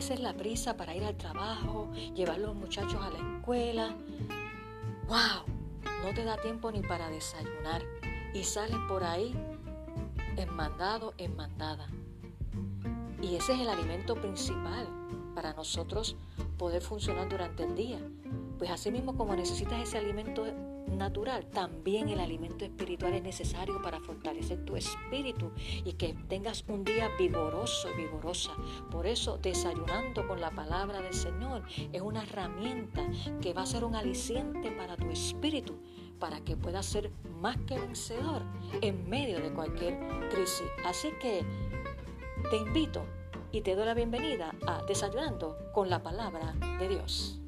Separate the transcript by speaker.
Speaker 1: veces la prisa para ir al trabajo, llevar a los muchachos a la escuela. ¡Wow! No te da tiempo ni para desayunar y sales por ahí en mandado, en mandada. Y ese es el alimento principal para nosotros poder funcionar durante el día. Pues así mismo como necesitas ese alimento natural, también el alimento espiritual es necesario para fortalecer tu espíritu y que tengas un día vigoroso y vigorosa. Por eso, desayunando con la palabra del Señor es una herramienta que va a ser un aliciente para tu espíritu, para que puedas ser más que vencedor en medio de cualquier crisis. Así que te invito y te doy la bienvenida a Desayunando con la palabra de Dios.